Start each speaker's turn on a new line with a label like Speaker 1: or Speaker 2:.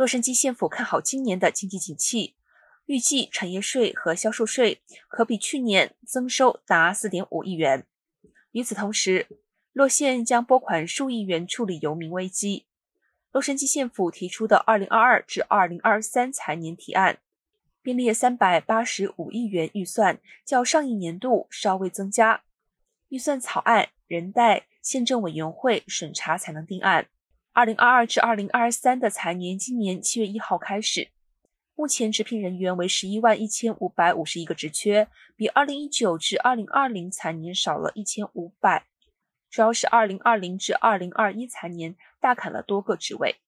Speaker 1: 洛杉矶县府看好今年的经济景气，预计产业税和销售税可比去年增收达四点五亿元。与此同时，洛县将拨款数亿元处理游民危机。洛杉矶县府提出的二零二二至二零二三财年提案，并列三百八十五亿元预算，较上一年度稍微增加。预算草案仍待县政委员会审查才能定案。二零二二至二零二三的财年今年七月一号开始，目前直聘人员为十一万一千五百五十一个职缺，比二零一九至二零二零财年少了一千五百。主要是二零二零至二零二一财年大砍了多个职位。